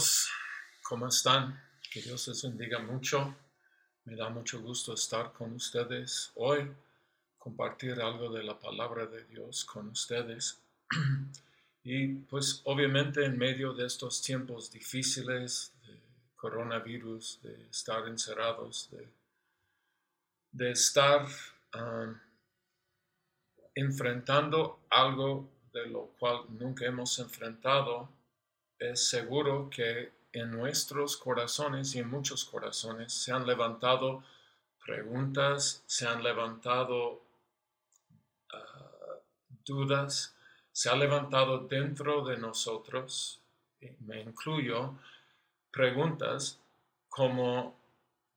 todos, ¿cómo están? Que Dios les bendiga mucho. Me da mucho gusto estar con ustedes hoy, compartir algo de la palabra de Dios con ustedes. Y pues obviamente en medio de estos tiempos difíciles de coronavirus, de estar encerrados, de, estar um, enfrentando algo de lo cual nunca hemos enfrentado, es seguro que en nuestros corazones y en muchos corazones se han levantado preguntas, se han levantado ah, dudas, se ha levantado dentro de nosotros, me incluyo, preguntas como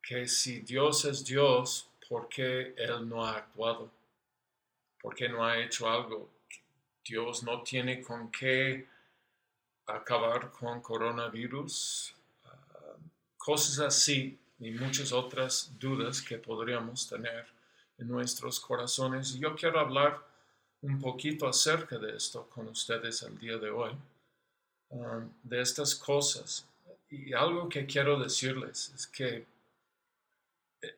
que si Dios es Dios, ¿por qué Él no ha actuado? ¿Por qué no ha hecho algo? Dios no tiene con qué acabar con coronavirus, ah, cosas así y muchas otras dudas que podríamos tener en nuestros corazones. Yo quiero hablar un poquito acerca de esto con ustedes el día de hoy, ah, de estas cosas. Y algo que quiero decirles es que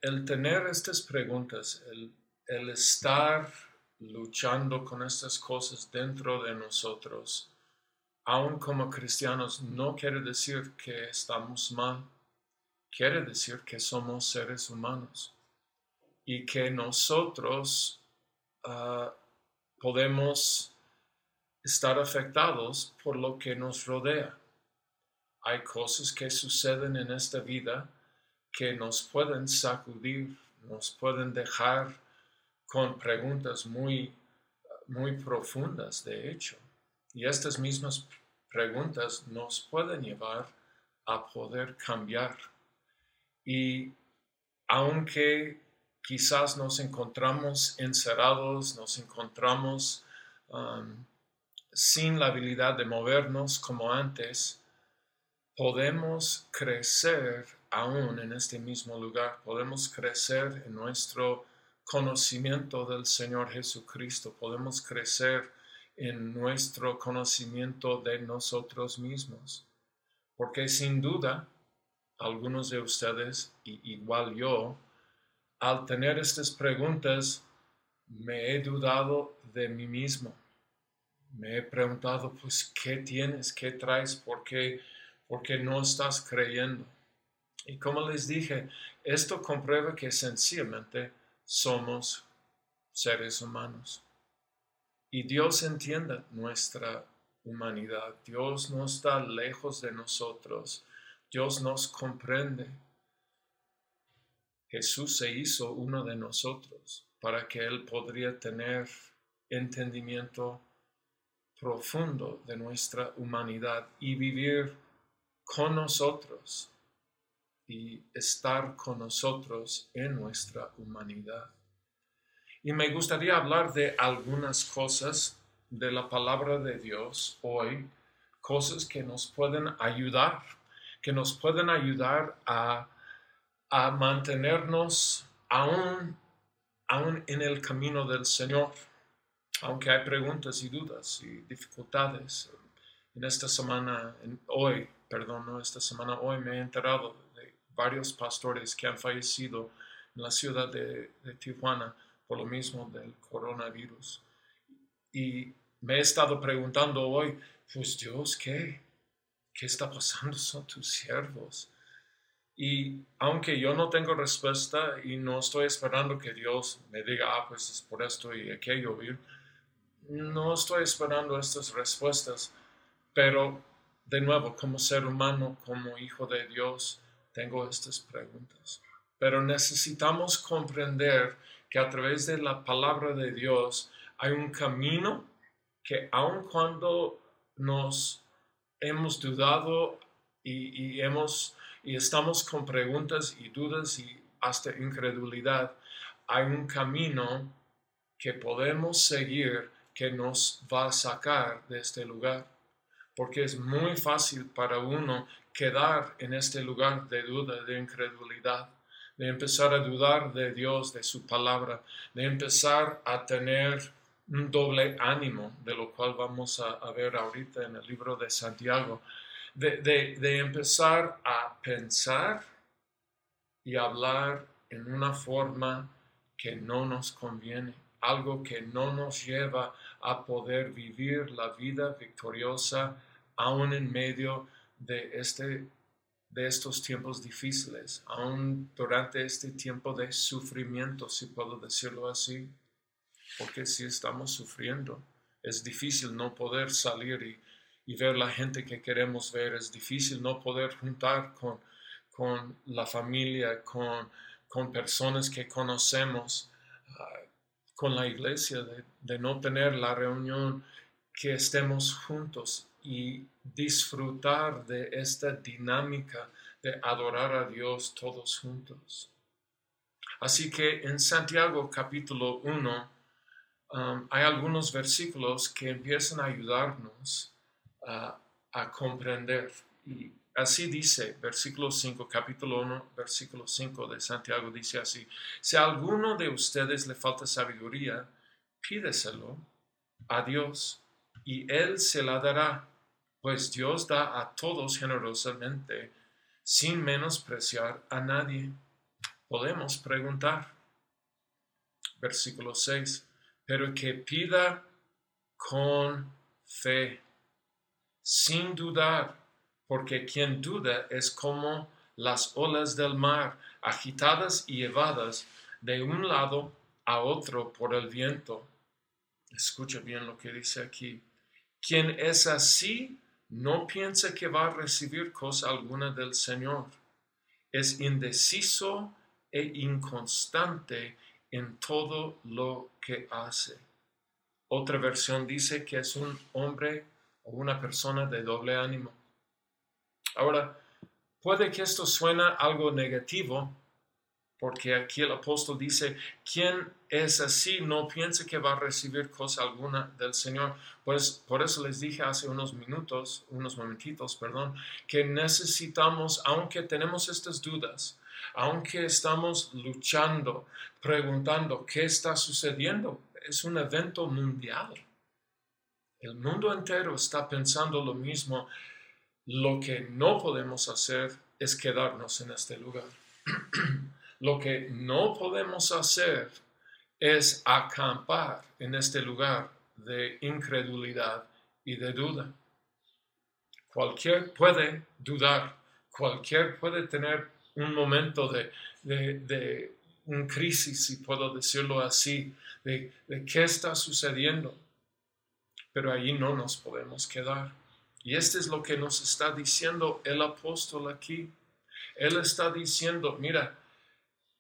el tener estas preguntas, el, el estar luchando con estas cosas dentro de nosotros, aún como cristianos, no quiere decir que estamos mal, quiere decir que somos seres humanos y que nosotros ah, podemos estar afectados por lo que nos rodea. Hay cosas que suceden en esta vida que nos pueden sacudir, nos pueden dejar con preguntas muy, muy profundas, de hecho. Y estas mismas preguntas nos pueden llevar a poder cambiar. Y aunque quizás nos encontramos encerrados, nos encontramos um, sin la habilidad de movernos como antes, podemos crecer aún en este mismo lugar, podemos crecer en nuestro conocimiento del Señor Jesucristo, podemos crecer en nuestro conocimiento de nosotros mismos. Porque sin duda, algunos de ustedes, igual yo, al tener estas preguntas, me he dudado de mí mismo. Me he preguntado, pues, ¿qué tienes? ¿Qué traes? ¿Por qué, ¿Por qué no estás creyendo? Y como les dije, esto comprueba que sencillamente somos seres humanos. Y Dios entiende nuestra humanidad. Dios no está lejos de nosotros. Dios nos comprende. Jesús se hizo uno de nosotros para que Él podría tener entendimiento profundo de nuestra humanidad y vivir con nosotros y estar con nosotros en nuestra humanidad. Y me gustaría hablar de algunas cosas de la palabra de Dios hoy, cosas que nos pueden ayudar, que nos pueden ayudar a, mantenernos aún, aún en el camino del Señor, aunque hay preguntas y dudas y dificultades. En esta semana, en, hoy, perdón, no esta semana, hoy me he enterado de varios pastores que han fallecido en la ciudad de Tijuana por lo mismo del coronavirus. Y me he estado preguntando hoy, pues Dios, ¿qué? ¿Qué está pasando? Son tus siervos. Y aunque yo no tengo respuesta y no estoy esperando que Dios me diga, ah, pues es por esto y aquello, no estoy esperando estas respuestas, pero de nuevo, como ser humano, como hijo de Dios, tengo estas preguntas. Pero necesitamos comprender que a través de la palabra de Dios hay un camino que aun cuando nos hemos dudado y, hemos, y estamos con preguntas y dudas y hasta incredulidad, hay un camino que podemos seguir que nos va a sacar de este lugar. Porque es muy fácil para uno quedar en este lugar de duda, de incredulidad de empezar a dudar de Dios, de su palabra, de empezar a tener un doble ánimo, de lo cual vamos a, ver ahorita en el libro de Santiago, de, de, de empezar a pensar y hablar en una forma que no nos conviene, algo que no nos lleva a poder vivir la vida victoriosa aún en medio de, este, de estos tiempos difíciles, aún durante este tiempo de sufrimiento, si puedo decirlo así, porque si estamos sufriendo, es difícil no poder salir y, y ver la gente que queremos ver, es difícil no poder juntar con, con la familia, con, con personas que conocemos, ah, con la iglesia, de, de no tener la reunión, que estemos juntos y disfrutar de esta dinámica de adorar a Dios todos juntos. Así que en Santiago capítulo 1 um, hay algunos versículos que empiezan a ayudarnos a comprender. Y así dice, versículo 5, capítulo 1, versículo 5 de Santiago dice así, si a alguno de ustedes le falta sabiduría, pídeselo a Dios y Él se la dará pues Dios da a todos generosamente, sin menospreciar a nadie. Podemos preguntar. Versículo 6. Pero que pida con fe, sin dudar, porque quien duda es como las olas del mar, agitadas y llevadas de un lado a otro por el viento. Escucha bien lo que dice aquí. Quien es así no piensa que va a recibir cosa alguna del Señor. Es indeciso e inconstante en todo lo que hace. Otra versión dice que es un hombre o una persona de doble ánimo. Ahora, puede que esto suena algo negativo, porque aquí el apóstol dice, quien es así no piense que va a recibir cosa alguna del Señor. Pues por eso les dije hace unos minutos, unos momentitos, perdón, que necesitamos, aunque tenemos estas dudas, aunque estamos luchando, preguntando qué está sucediendo, es un evento mundial. El mundo entero está pensando lo mismo. Lo que no podemos hacer es quedarnos en este lugar. lo que no podemos hacer es acampar en este lugar de incredulidad y de duda. Cualquier puede dudar, cualquier puede tener un momento de, de, un crisis, si puedo decirlo así, de, de qué está sucediendo. Pero allí no nos podemos quedar. Y este es lo que nos está diciendo el apóstol aquí. Él está diciendo, mira,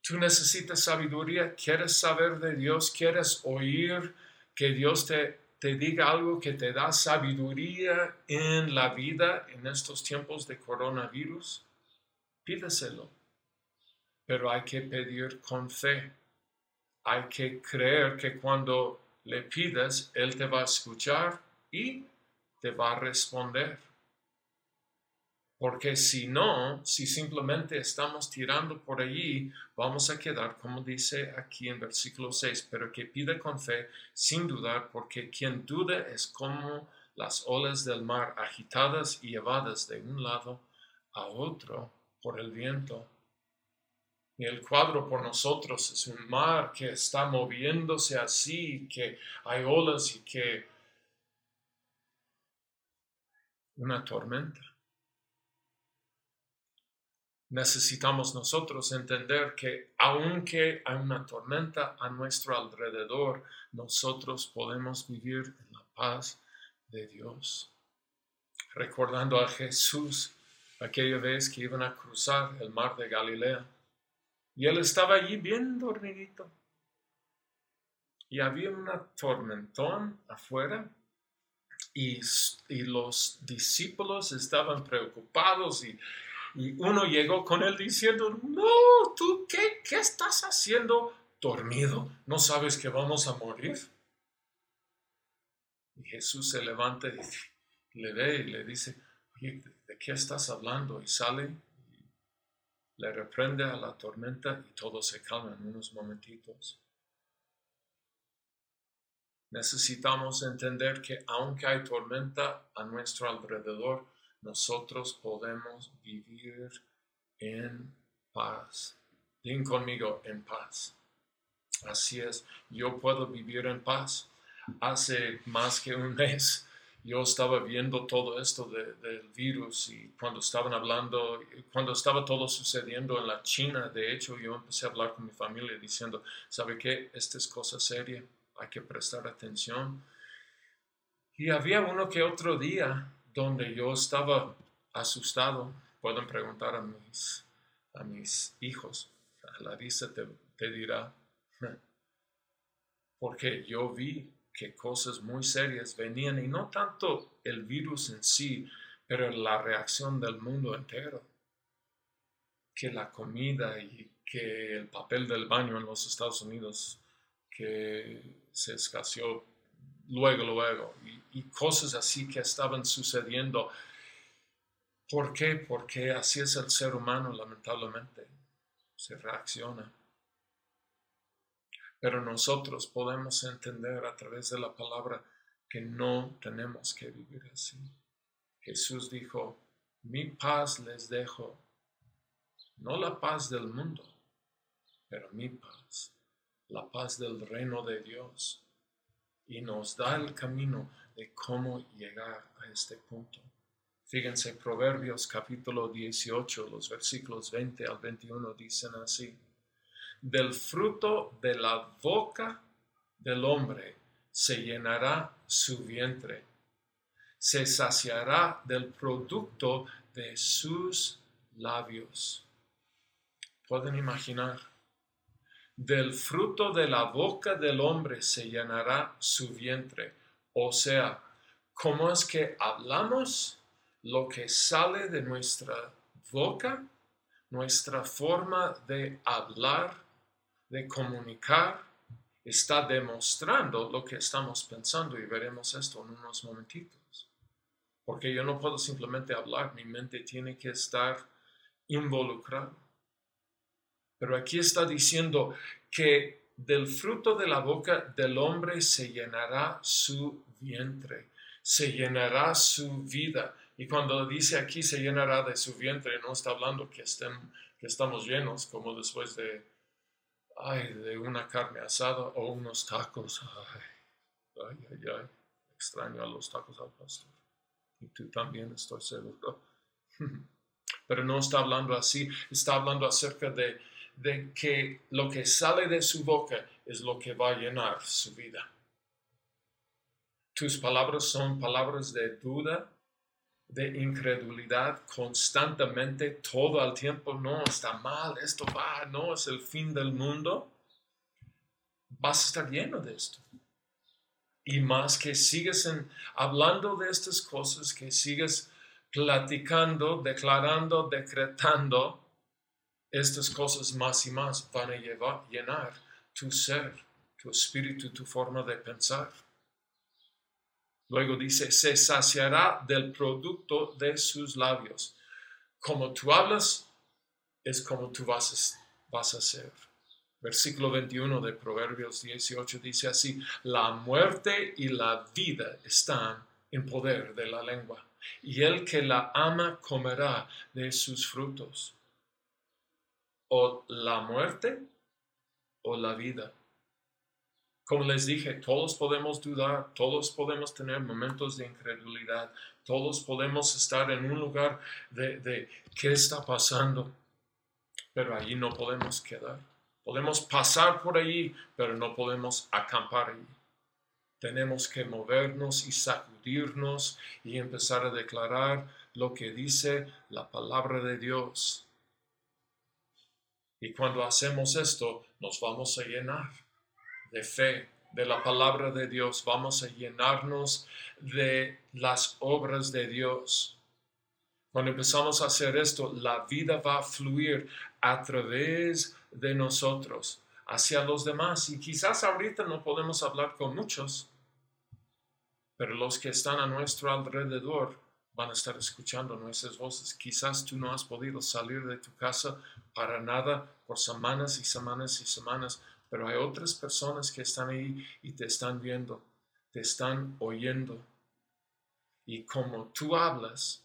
Tú necesitas sabiduría, quieres saber de Dios, quieres oír que Dios te, te diga algo que te da sabiduría en la vida en estos tiempos de coronavirus. Pídeselo. Pero hay que pedir con fe. Hay que creer que cuando le pidas, Él te va a escuchar y te va a responder. Porque si no, si simplemente estamos tirando por allí, vamos a quedar, como dice aquí en versículo 6, pero que pide con fe, sin dudar, porque quien duda es como las olas del mar agitadas y llevadas de un lado a otro por el viento. Y el cuadro por nosotros es un mar que está moviéndose así, que hay olas y que una tormenta necesitamos nosotros entender que aunque hay una tormenta a nuestro alrededor, nosotros podemos vivir en la paz de Dios. Recordando a Jesús aquella vez que iban a cruzar el mar de Galilea y él estaba allí bien dormidito y había una tormentón afuera y, y los discípulos estaban preocupados y y uno llegó con él diciendo, no, tú, ¿qué, qué estás haciendo dormido? ¿No sabes que vamos a morir? Y Jesús se levanta y le ve y le dice, oye, ¿de qué estás hablando? Y sale, y le reprende a la tormenta y todo se calma en unos momentitos. Necesitamos entender que aunque hay tormenta a nuestro alrededor, nosotros podemos vivir en paz. Ven conmigo en paz. Así es, yo puedo vivir en paz. Hace más que un mes yo estaba viendo todo esto del virus y cuando estaban hablando, cuando estaba todo sucediendo en la China, de hecho yo empecé a hablar con mi familia diciendo, ¿sabe qué? Esta es cosa seria, hay que prestar atención. Y había uno que otro día donde yo estaba asustado, pueden preguntar a mis, a mis hijos, Larissa te, te dirá, porque yo vi que cosas muy serias venían y no tanto el virus en sí, pero la reacción del mundo entero. Que la comida y que el papel del baño en los Estados Unidos que se escaseó luego, luego, y, cosas así que estaban sucediendo. ¿Por qué? Porque así es el ser humano, lamentablemente. Se reacciona. Pero nosotros podemos entender a través de la palabra que no tenemos que vivir así. Jesús dijo, mi paz les dejo, no la paz del mundo, pero mi paz, la paz del reino de Dios. Y nos da el camino de cómo llegar a este punto. Fíjense, Proverbios capítulo 18, los versículos 20 al 21 dicen así del fruto de la boca del hombre se llenará su vientre, se saciará del producto de sus labios. Pueden imaginar, del fruto de la boca del hombre se llenará su vientre. O sea, ¿cómo es que hablamos? Lo que sale de nuestra boca, nuestra forma de hablar de comunicar está demostrando lo que estamos pensando y veremos esto en unos momentitos. Porque yo no puedo simplemente hablar, mi mente tiene que estar involucrada. Pero aquí está diciendo que del fruto de la boca del hombre se llenará su vientre, se llenará su vida. Y cuando dice aquí se llenará de su vientre, no está hablando que, estén, que estamos llenos como después de ay, de una carne asada o unos tacos. Ay, ay, ay. Extraño a los tacos al pastor. Y tú también, estoy seguro. Pero no está hablando así, está hablando acerca de, de que lo que sale de su boca es lo que va a llenar su vida. Tus palabras son palabras de duda, de incredulidad constantemente, todo el tiempo, no, está mal, esto va, no, es el fin del mundo, vas a estar lleno de esto. Y más que sigues hablando de estas cosas, que sigues platicando, declarando, decretando, estas cosas más y más van a llenar tu ser, tu espíritu, tu forma de pensar. Luego dice, se saciará del producto de sus labios. Como tú hablas, es como tú vas a, vas a ser. Versículo 21 de Proverbios 18 dice así, la muerte y la vida están en poder de la lengua, y el que la ama comerá de sus frutos. O la muerte o la vida. Como les dije, todos podemos dudar, todos podemos tener momentos de incredulidad, todos podemos estar en un lugar de, qué está pasando, pero allí no podemos quedar. Podemos pasar por allí, pero no podemos acampar allí. Tenemos que movernos y sacudirnos y empezar a declarar lo que dice la palabra de Dios. Y cuando hacemos esto, nos vamos a llenar de fe, de la palabra de Dios, vamos a llenarnos de las obras de Dios. Cuando empezamos a hacer esto, la vida va a fluir a través de nosotros hacia los demás. Y quizás ahorita no podemos hablar con muchos, pero los que están a nuestro alrededor van a estar escuchando nuestras voces. Quizás tú no has podido salir de tu casa para nada por semanas y semanas y semanas, pero hay otras personas que están ahí y te están viendo, te están oyendo. Y como tú hablas,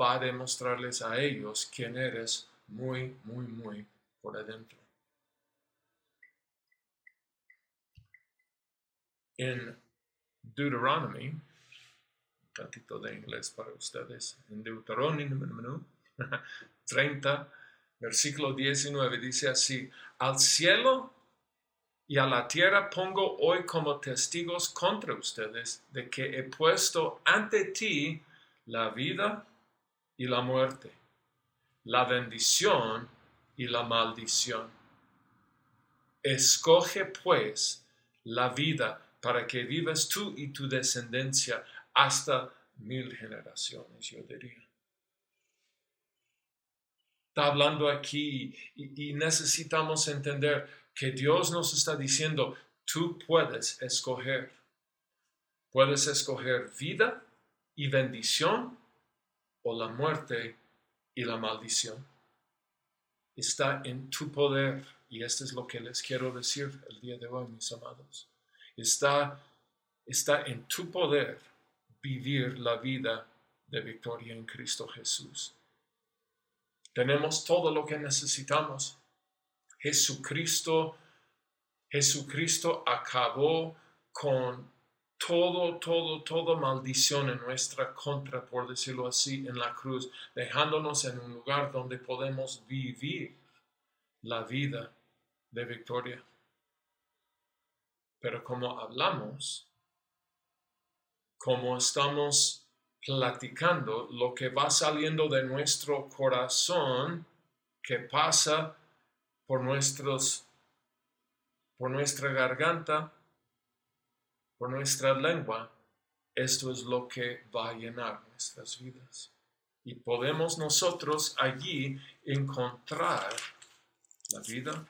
va a demostrarles a ellos quién eres muy, muy, muy por adentro. En Deuteronomy, un tantito de inglés para ustedes, en Deuteronomy 30, versículo 19, dice así, al cielo y a la tierra pongo hoy como testigos contra ustedes de que he puesto ante ti la vida y la muerte, la bendición y la maldición. Escoge pues la vida para que vivas tú y tu descendencia hasta mil generaciones, yo diría. Está hablando aquí y, necesitamos entender que Dios nos está diciendo, tú puedes escoger. Puedes escoger vida y bendición o la muerte y la maldición. Está en tu poder y esto es lo que les quiero decir el día de hoy, mis amados. Está, está en tu poder vivir la vida de victoria en Cristo Jesús. Tenemos todo lo que necesitamos. Jesucristo, Jesucristo acabó con todo, todo, todo maldición en nuestra contra, por decirlo así, en la cruz, dejándonos en un lugar donde podemos vivir la vida de victoria. Pero como hablamos, como estamos platicando lo que va saliendo de nuestro corazón, que pasa por nuestros por nuestra garganta, por nuestra lengua, esto es lo que va a llenar nuestras vidas. Y podemos nosotros allí encontrar la vida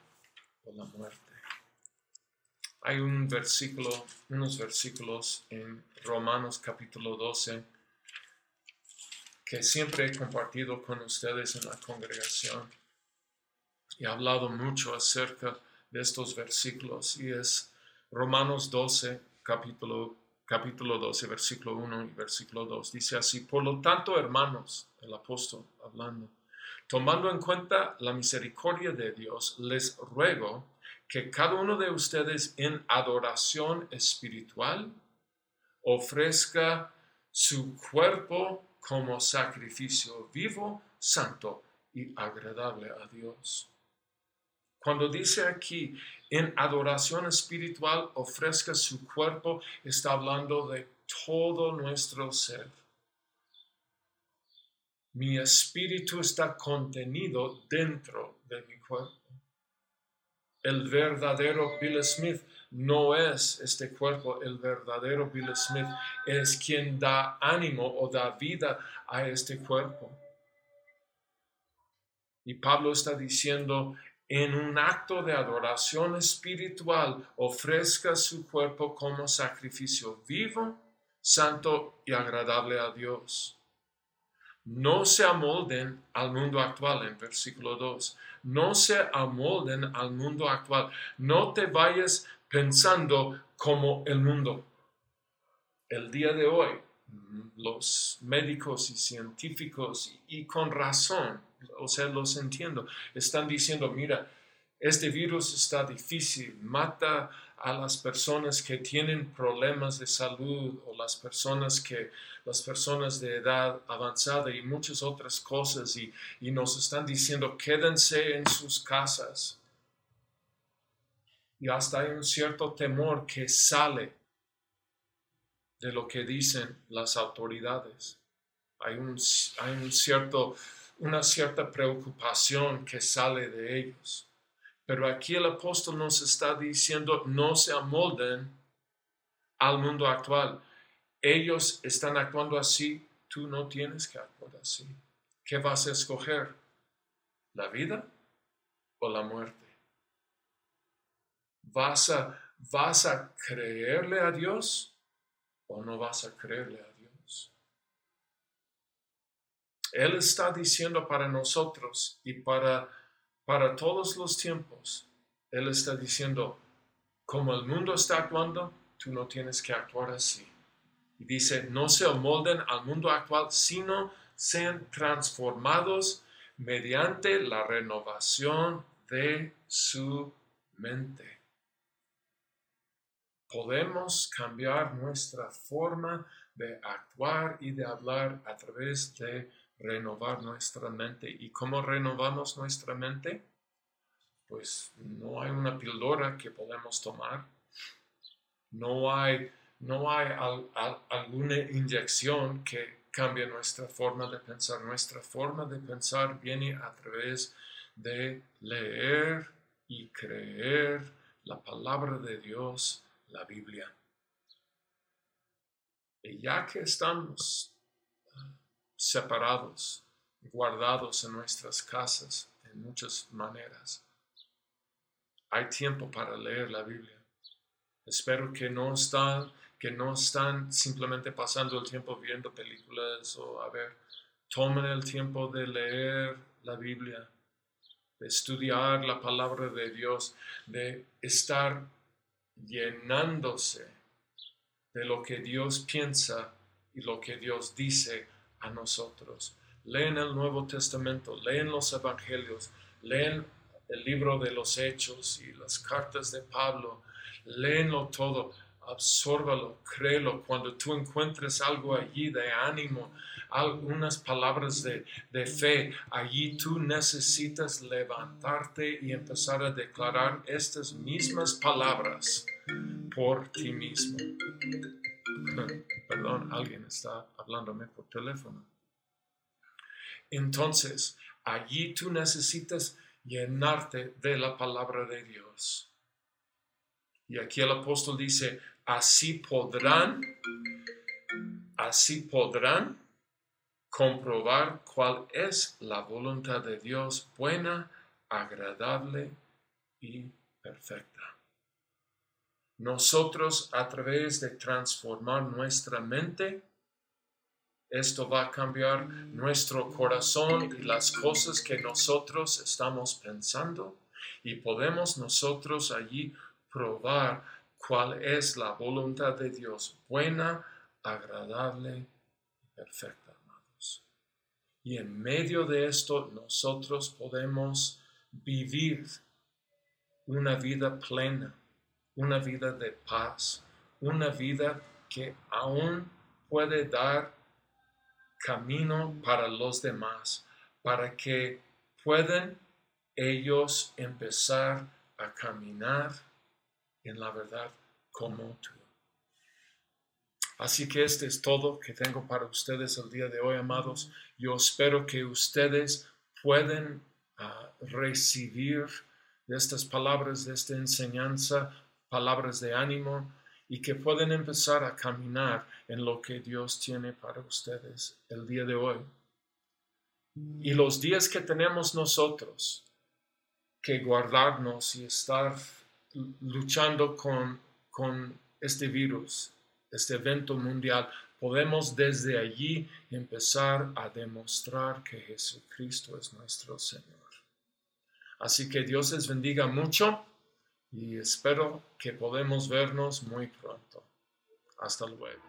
o la muerte. Hay un versículo, unos versículos en Romanos capítulo 12 que siempre he compartido con ustedes en la congregación. He hablado mucho acerca de estos versículos y es Romanos 12, capítulo, capítulo 12, versículo 1 y versículo 2. Dice así, por lo tanto, hermanos, el apóstol hablando, tomando en cuenta la misericordia de Dios, les ruego que cada uno de ustedes en adoración espiritual ofrezca su cuerpo como sacrificio vivo, santo y agradable a Dios. Cuando dice aquí, en adoración espiritual ofrezca su cuerpo, está hablando de todo nuestro ser. Mi espíritu está contenido dentro de mi cuerpo. El verdadero Bill Smith no es este cuerpo el verdadero Bill Smith, es quien da ánimo o da vida a este cuerpo. Y Pablo está diciendo, en un acto de adoración espiritual, ofrezca su cuerpo como sacrificio vivo, santo y agradable a Dios. No se amolden al mundo actual, en versículo 2. No se amolden al mundo actual. No te vayas pensando como el mundo. El día de hoy, los médicos y científicos, y, con razón, o sea, los entiendo, están diciendo, mira, este virus está difícil, mata a las personas que tienen problemas de salud o las personas que las personas de edad avanzada y muchas otras cosas y, y nos están diciendo quédense en sus casas y hasta hay un cierto temor que sale de lo que dicen las autoridades. Hay, un, hay cierto, una cierta preocupación que sale de ellos. Pero aquí el apóstol nos está diciendo, no se amolden al mundo actual. Ellos están actuando así, tú no tienes que actuar así. ¿Qué vas a escoger? ¿La vida o la muerte? ¿Vas a, vas a creerle a Dios o no vas a creerle a Dios? Él está diciendo para nosotros y para, para todos los tiempos, Él está diciendo, como el mundo está actuando, tú no tienes que actuar así. Y dice, no se amolden al mundo actual, sino sean transformados mediante la renovación de su mente. Podemos cambiar nuestra forma de actuar y de hablar a través de renovar nuestra mente. ¿Y cómo renovamos nuestra mente? Pues no hay una píldora que podemos tomar. No hay, no hay alguna inyección que cambie nuestra forma de pensar. Nuestra forma de pensar viene a través de leer y creer la palabra de Dios la Biblia. Y ya que estamos ah, separados, guardados en nuestras casas en muchas maneras, hay tiempo para leer la Biblia. Espero que no están, que no están simplemente pasando el tiempo viendo películas o a ver, tomen el tiempo de leer la Biblia, de estudiar la palabra de Dios, de estar llenándose de lo que Dios piensa y lo que Dios dice a nosotros. Leen el Nuevo Testamento, leen los Evangelios, leen el libro de los Hechos y las cartas de Pablo, léenlo todo, absórbalo, créelo. Cuando tú encuentres algo allí de ánimo, algunas palabras de, fe, allí tú necesitas levantarte y empezar a declarar estas mismas palabras por ti mismo. Perdón, alguien está hablándome por teléfono. Entonces, allí tú necesitas llenarte de la palabra de Dios. Y aquí el apóstol dice, así podrán, así podrán comprobar cuál es la voluntad de Dios buena, agradable y perfecta. Nosotros a través de transformar nuestra mente, esto va a cambiar nuestro corazón y las cosas que nosotros estamos pensando y podemos nosotros allí probar cuál es la voluntad de Dios, buena, agradable y perfecta. Y en medio de esto nosotros podemos vivir una vida plena, una vida de paz, una vida que aún puede dar camino para los demás, para que puedan ellos empezar a caminar en la verdad como tú. Así que este es todo que tengo para ustedes el día de hoy, amados. Yo espero que ustedes puedan ah, recibir de estas palabras, de esta enseñanza, palabras de ánimo y que pueden empezar a caminar en lo que Dios tiene para ustedes el día de hoy. Y los días que tenemos nosotros que guardarnos y estar luchando con, con este virus, este evento mundial, podemos desde allí empezar a demostrar que Jesucristo es nuestro Señor. Así que Dios les bendiga mucho y espero que podemos vernos muy pronto. Hasta luego.